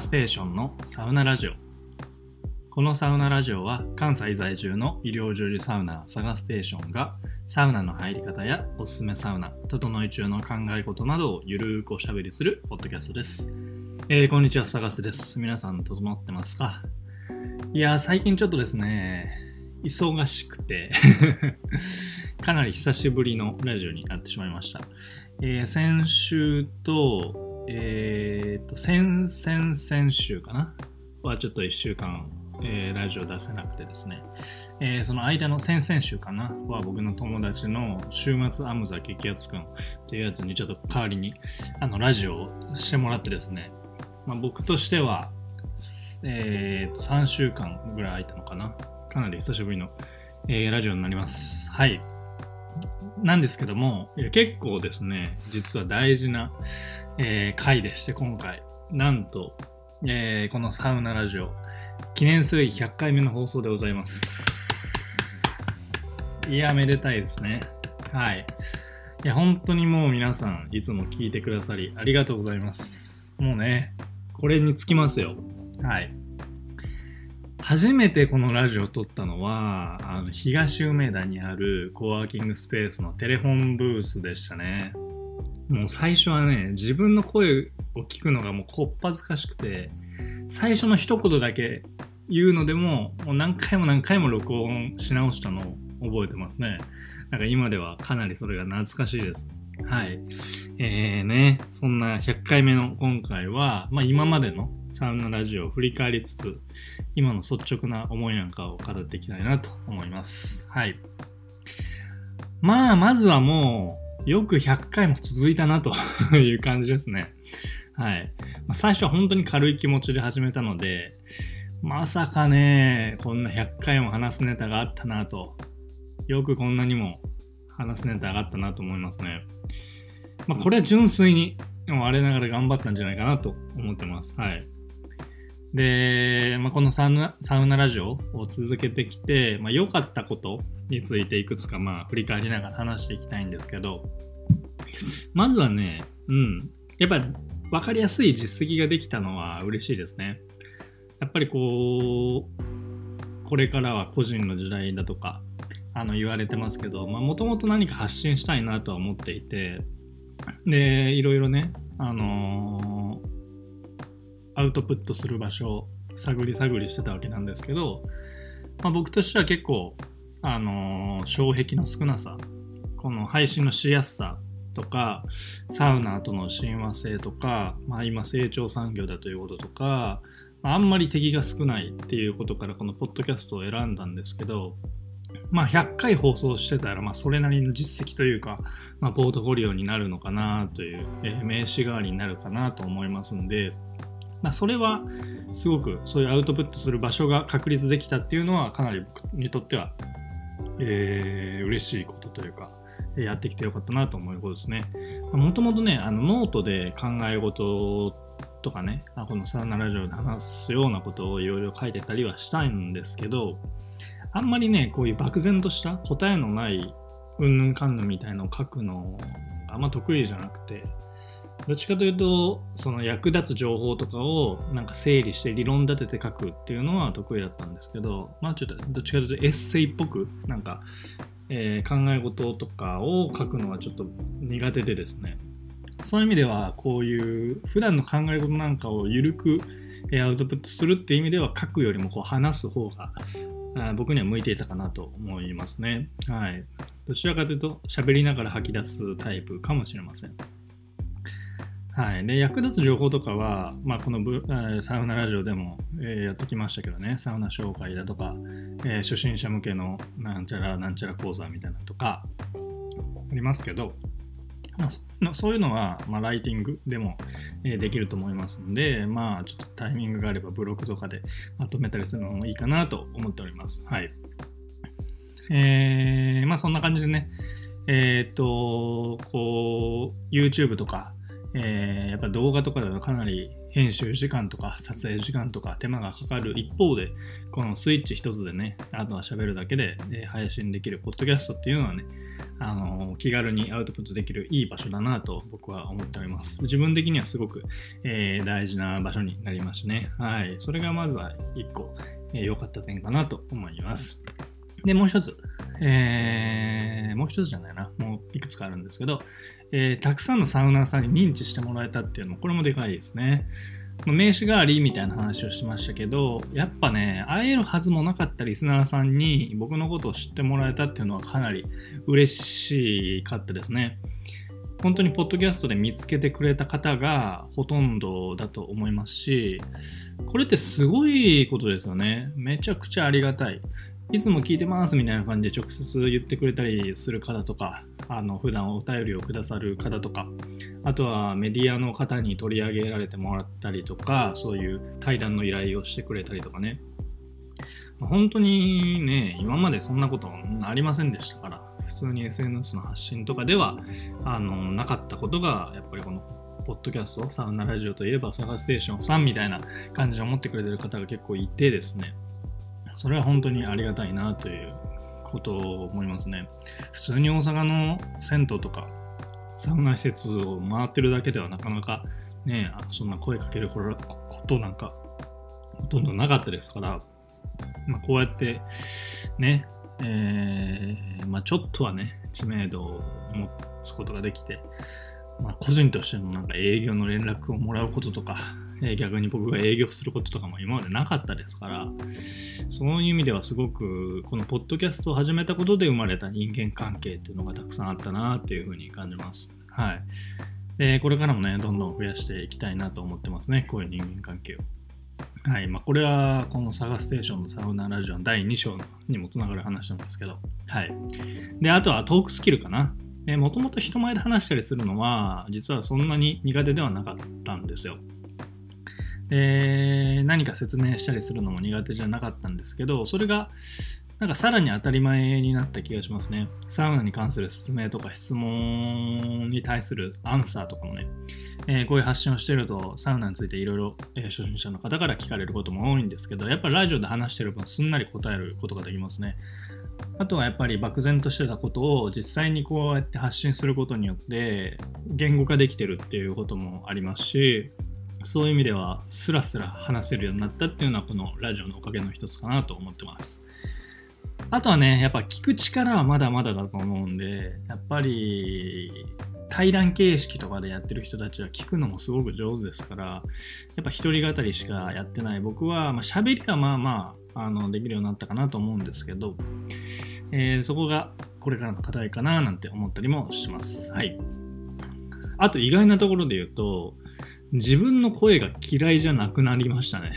ステーションのサウナラジオ。このサウナラジオは関西在住の医療従事サウナサガステーションがサウナの入り方やおすすめサウナ整い中の考え事などをゆるーくおしゃべりするポッドキャストです、えー、こんにちはサガスです。皆さん整ってますか？いやー最近ちょっとですね忙しくて かなり久しぶりのラジオになってしまいました。えー、先週と、えー、と、先々先週かな？はちょっと1週間、えー、ラジオ出せなくてですね、えー、その間の先々週かな？は僕の友達の週末アムザ激アツくんっていうやつにちょっと代わりにあのラジオをしてもらってですね、まあ、僕としては、えー、と3週間ぐらい空いたのかな？かなり久しぶりの、えー、ラジオになります。はい。なんですけども、結構ですね、実は大事な、えー、回でして、今回、なんと、えー、このサウナラジオ、記念すべき100回目の放送でございます。いや、めでたいですね。はい。いや、本当にもう皆さん、いつも聞いてくださり、ありがとうございます。もうね、これにつきますよ。はい。初めてこのラジオを撮ったのは、あの東梅田にあるコワーキングスペースのテレフォンブースでしたね。もう最初はね、自分の声を聞くのがもうこっぱずかしくて、最初の一言だけ言うのでも、もう何回も何回も録音し直したのを覚えてますね。なんか今ではかなりそれが懐かしいです。はい。えーね、そんな100回目の今回は、まあ今までのサウナラジオを振り返りつつ、今の率直な思いなんかを語っていきたいなと思います。はい。まあ、まずはもう、よく100回も続いたなと いう感じですね。はい。まあ、最初は本当に軽い気持ちで始めたので、まさかね、こんな100回も話すネタがあったなと。よくこんなにも話すネタがったなと思いますね。まあ、これは純粋に、我ながら頑張ったんじゃないかなと思ってます。はい。で、まあ、このサウナサウナラジオを続けてきて、まあ、良かったことについていくつかまあ振り返りながら話していきたいんですけど、まずはね、うん、やっぱり分かりやすい実績ができたのは嬉しいですね。やっぱりこう、これからは個人の時代だとか、あの言われてますけど、もともと何か発信したいなとは思っていて、で、いろいろね、あのーアウトプットする場所を探り探りしてたわけなんですけど、まあ、僕としては結構、あのー、障壁の少なさこの配信のしやすさとかサウナとの親和性とか、まあ、今成長産業だということとか、あ、あんまり敵が少ないっていうことからこのポッドキャストを選んだんですけどまあ100回放送してたら、まあそれなりの実績というか、まあポートフォリオになるのかなという、えー、名刺代わりになるかなと思いますんで、まあ、それはすごくそういうアウトプットする場所が確立できたっていうのはかなり僕にとっては、えー、嬉しいことというか、やってきてよかったなと思うことですね。もともとね、あのノートで考え事とかね、このサウナラジオで話すようなことをいろいろ書いてたりはしたいんですけど、あんまりね、こういう漠然とした答えのないうんぬんかんぬんみたいのを書くのあんま得意じゃなくて、どっちかというとその役立つ情報とかをなんか整理して理論立てて書くっていうのは得意だったんですけどまあちょっとどっちかというとエッセイっぽくなんか、えー、考え事とかを書くのはちょっと苦手でですね。そういう意味ではこういう普段の考え事なんかを緩くアウトプットするっていう意味では書くよりもこう話す方が僕には向いていたかなと思いますね。はい。どちらかというと喋りながら吐き出すタイプかもしれません。はい、で役立つ情報とかは、まあ、このブサウナラジオでも、え、やってきましたけどね、サウナ紹介だとか、えー、初心者向けのなんちゃらなんちゃら講座みたいなとかありますけど、まあ、そういうのは、まあ、ライティングでも、え、できると思いますので、まあ、ちょっとタイミングがあればブログとかでまとめたりするのもいいかなと思っております。はい。えー、まあそんな感じでね、えっ、と、こう、YouTube とか、えー、やっぱ動画とかではかなり編集時間とか撮影時間とか手間がかかる一方で、このスイッチ一つでね、あとは喋るだけで、配信できるポッドキャストっていうのはね、あの、気軽にアウトプットできるいい場所だなと僕は思っております。自分的にはすごく、えー、大事な場所になりましたね。はい。それがまずは一個良、えかった点かなと思います。で、もう一つ、えー、もう一つじゃないな、もういくつかあるんですけど、えー、たくさんのサウナーさんに認知してもらえたっていうのも、これもでかいですね。名刺代わりみたいな話をしましたけど、やっぱね、会えるはずもなかったリスナーさんに僕のことを知ってもらえたっていうのはかなり嬉しかったですね。本当にポッドキャストで見つけてくれた方がほとんどだと思いますし、これってすごいことですよね。めちゃくちゃありがたい。いつも聞いてますみたいな感じで直接言ってくれたりする方とか、あの普段お便りをくださる方とか、あとはメディアの方に取り上げられてもらったりとか、そういう対談の依頼をしてくれたりとかね。本当にね、今までそんなことありませんでしたから、普通に SNS の発信とかではあのなかったことが、やっぱりこのポッドキャスト、サウナラジオといえばサガステーションさんみたいな感じで思ってくれてる方が結構いてですね、それは本当にありがたいなということを思いますね。普通に大阪の銭湯とかサウナ施設を回ってるだけではなかなかね、そんな声かけることなんかほとんどなかったですから、まあ、こうやってね、えー、まあ、ちょっとはね、知名度を持つことができて、まあ、個人としてのなんか営業の連絡をもらうこととか、え逆に僕が営業することとかも今までなかったですから、そういう意味ではすごく、このポッドキャストを始めたことで生まれた人間関係っていうのがたくさんあったなっていうふうに感じます。はい。で、これからもね、どんどん増やしていきたいなと思ってますね、こういう人間関係を。はい。まあ、これは、このサガステーションのサウナラジオの第2章にもつながる話なんですけど、はい。で、あとはトークスキルかな。もともと人前で話したりするのは、実はそんなに苦手ではなかったんですよ。で何か説明したりするのも苦手じゃなかったんですけどそれがなんかさらに当たり前になった気がしますね。サウナに関する説明とか質問に対するアンサーとかもね、えー、こういう発信をしてるとサウナについていろいろ初心者の方から聞かれることも多いんですけど、やっぱりラジオで話してる分すんなり答えることができますね。あとはやっぱり漠然としてたことを実際にこうやって発信することによって言語化できてるっていうこともありますし、そういう意味ではスラスラ話せるようになったっていうのはこのラジオのおかげの一つかなと思ってます。あとはね、やっぱ聞く力はまだまだだと思うんで、やっぱり対談形式とかでやってる人たちは聞くのもすごく上手ですから、やっぱ一人語りしかやってない僕は、まあ、喋りはまあまああのできるようになったかなと思うんですけど、えー、そこがこれからの課題かななんて思ったりもします。はい。あと意外なところで言うと、自分の声が嫌いじゃなくなりましたね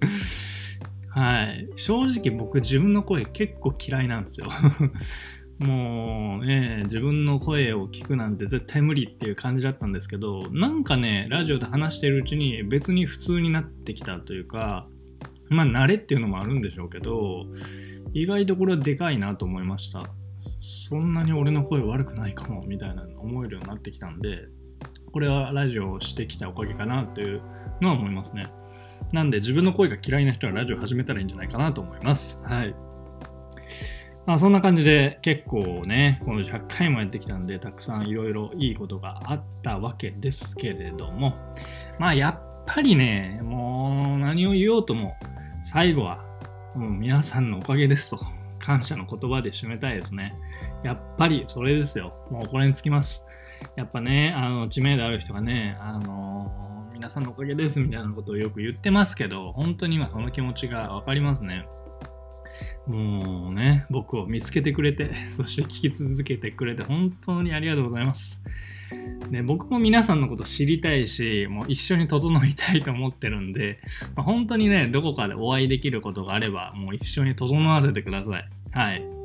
はい。正直僕自分の声結構嫌いなんですよ もうね、自分の声を聞くなんて絶対無理っていう感じだったんですけど、なんかね、ラジオで話してるうちに別に普通になってきたというか、まあ慣れっていうのもあるんでしょうけど、意外とこれはでかいなと思いました。そんなに俺の声悪くないかもみたいな思えるようになってきたんで、これはラジオをしてきたおかげかなというのは思いますね。なんで自分の声が嫌いな人はラジオ始めたらいいんじゃないかなと思います。はい。まあそんな感じで結構ね、この100回もやってきたんで、たくさんいろいろいいことがあったわけですけれども、まあやっぱりね、もう何を言おうとも、最後はもう皆さんのおかげですと、感謝の言葉で締めたいですね。やっぱりそれですよ。もうこれにつきます。やっぱね、あの、知名度ある人がね、あの、皆さんのおかげですみたいなことをよく言ってますけど、本当に今その気持ちがわかりますね。もうね、僕を見つけてくれて、そして聞き続けてくれて、本当にありがとうございます。ね、僕も皆さんのこと知りたいし、もう一緒に整いたいと思ってるんで、まあ、本当にね、どこかでお会いできることがあれば、もう一緒に整わせてください。はい。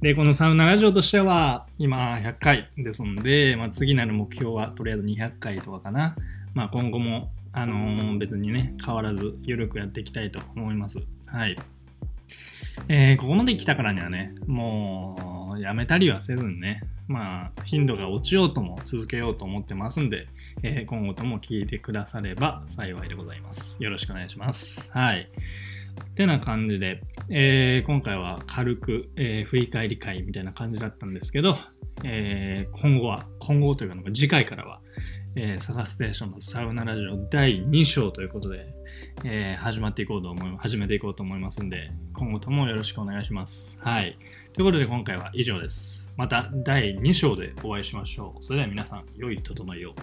で、このサウナラジオとしては、今100回ですんで、まあ、次なる目標はとりあえず200回とかかな。まあ、今後も、あのー、別にね、変わらず、ゆるくやっていきたいと思います。はい。えー、ここまで来たからにはね、もう、うやめたりはせずにね、まあ、頻度が落ちようとも続けようと思ってますんで、えー、今後とも聞いてくだされば幸いでございます。よろしくお願いします。はい。ってな感じで、えー、今回は軽く、えー、振り返り会みたいな感じだったんですけど、えー、今後は、今後というか、次回からは、えー、サガステーションのサウナラジオ第2章ということで、えー、始まっていこうと思い、始めていこうと思いますんで、今後ともよろしくお願いします。はい。ということで今回は以上です。また第2章でお会いしましょう。それでは皆さん、良い整いを。